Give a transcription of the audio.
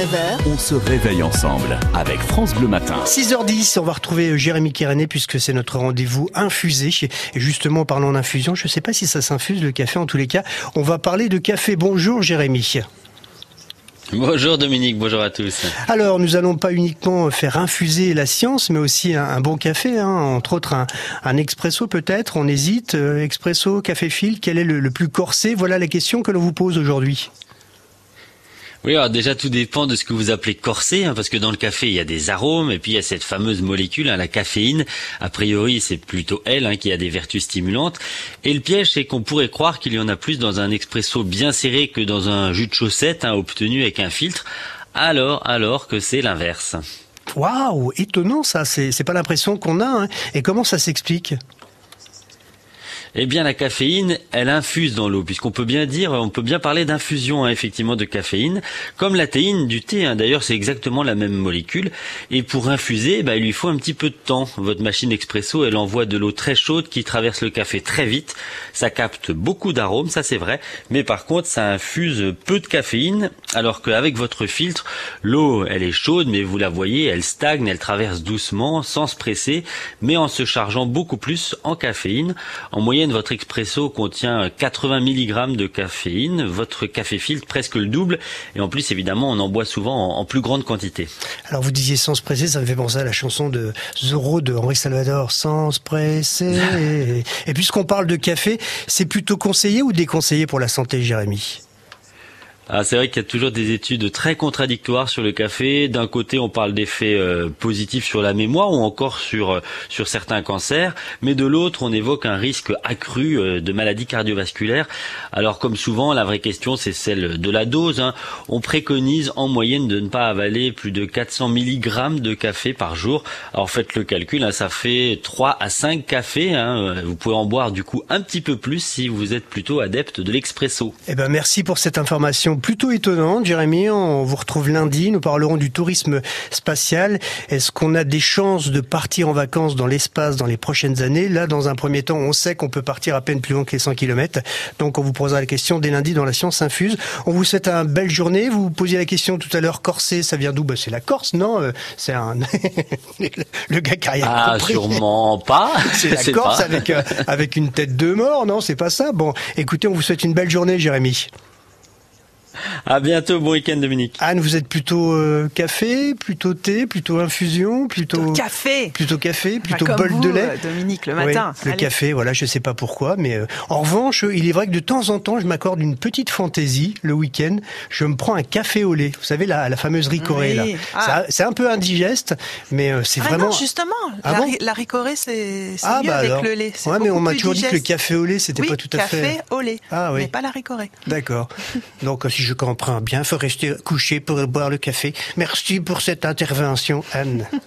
9h, On se réveille ensemble avec France Bleu Matin. 6h10, on va retrouver Jérémy Kéréné puisque c'est notre rendez-vous infusé. Et justement, parlant d'infusion, je ne sais pas si ça s'infuse le café en tous les cas. On va parler de café. Bonjour Jérémy. Bonjour Dominique, bonjour à tous. Alors, nous allons pas uniquement faire infuser la science, mais aussi un, un bon café, hein, entre autres un, un expresso peut-être. On hésite, euh, expresso, café fil, quel est le, le plus corsé? Voilà la question que l'on vous pose aujourd'hui. Oui, alors déjà tout dépend de ce que vous appelez corsé, hein, parce que dans le café il y a des arômes et puis il y a cette fameuse molécule, hein, la caféine. A priori c'est plutôt elle hein, qui a des vertus stimulantes. Et le piège c'est qu'on pourrait croire qu'il y en a plus dans un expresso bien serré que dans un jus de chaussette hein, obtenu avec un filtre. Alors, alors que c'est l'inverse. Waouh, étonnant ça. C'est c'est pas l'impression qu'on a. hein. Et comment ça s'explique? Eh bien, la caféine, elle infuse dans l'eau, puisqu'on peut bien dire, on peut bien parler d'infusion, hein, effectivement, de caféine, comme la théine du thé. hein. D'ailleurs, c'est exactement la même molécule. Et pour infuser, bah, il lui faut un petit peu de temps. Votre machine expresso, elle envoie de l'eau très chaude qui traverse le café très vite. Ça capte beaucoup d'arômes, ça c'est vrai. Mais par contre, ça infuse peu de caféine, alors qu'avec votre filtre, l'eau, elle est chaude, mais vous la voyez, elle stagne, elle traverse doucement, sans se presser, mais en se chargeant beaucoup plus en caféine. Votre expresso contient 80 mg de caféine, votre café filtre presque le double, et en plus, évidemment, on en boit souvent en, en plus grande quantité. Alors vous disiez sans se presser, ça me fait penser à la chanson de Zorro de Henri Salvador, sans se presser. Et puisqu'on parle de café, c'est plutôt conseillé ou déconseillé pour la santé, Jérémy? Ah, c'est vrai qu'il y a toujours des études très contradictoires sur le café. D'un côté, on parle d'effets euh, positifs sur la mémoire ou encore sur euh, sur certains cancers, mais de l'autre, on évoque un risque accru euh, de maladies cardiovasculaires. Alors, comme souvent, la vraie question, c'est celle de la dose. hein. On préconise en moyenne de ne pas avaler plus de 400 mg de café par jour. Alors, faites le calcul, hein, ça fait 3 à 5 cafés. hein. Vous pouvez en boire du coup un petit peu plus si vous êtes plutôt adepte de l'expresso. Eh ben merci pour cette information plutôt étonnante, Jérémy. On vous retrouve lundi. Nous parlerons du tourisme spatial. Est-ce qu'on a des chances de partir en vacances dans l'espace dans les prochaines années? Là, dans un premier temps, on sait qu'on peut partir à peine plus loin que les 100 km. Donc, on vous posera la question dès lundi dans la science infuse. On vous souhaite une belle journée. Vous vous posiez la question tout à l'heure, Corsé, ça vient d'où? Ben, C'est la Corse, non? Euh, C'est un... le gars qui a rien Ah, compris. sûrement pas. C'est la Corse pas. avec, euh, avec une tête de mort, non? C'est pas ça Bon, écoutez, on vous souhaite une belle journée, Jérémy. À bientôt, bon week-end Dominique. Anne, vous êtes plutôt euh, café, plutôt thé, plutôt infusion, plutôt café. plutôt café, Pas plutôt comme bol vous, de lait. Dominique, le Oui, matin. le café, voilà, je sais pas pourquoi, mais euh, en revanche, il est vrai que de temps en temps, je m'accorde une petite fantaisie le week-end. Je me prends un café au lait. Vous savez la, la fameuse ricorée Oui. là. Ah. C'est un peu indigeste, mais euh, c'est Ah vraiment. non, justement, Ah la, bon la ricorée, c'est Ah, mieux bah avec alors. le lait. Ouais, mais on m'a toujours dit que le café au lait, c'était oui, pas tout à café fait. au lait, Ah oui. mais pas la ricorée. D'accord. Donc, je comprends bien, faut rester couché pour boire le café. Merci pour cette intervention, Anne.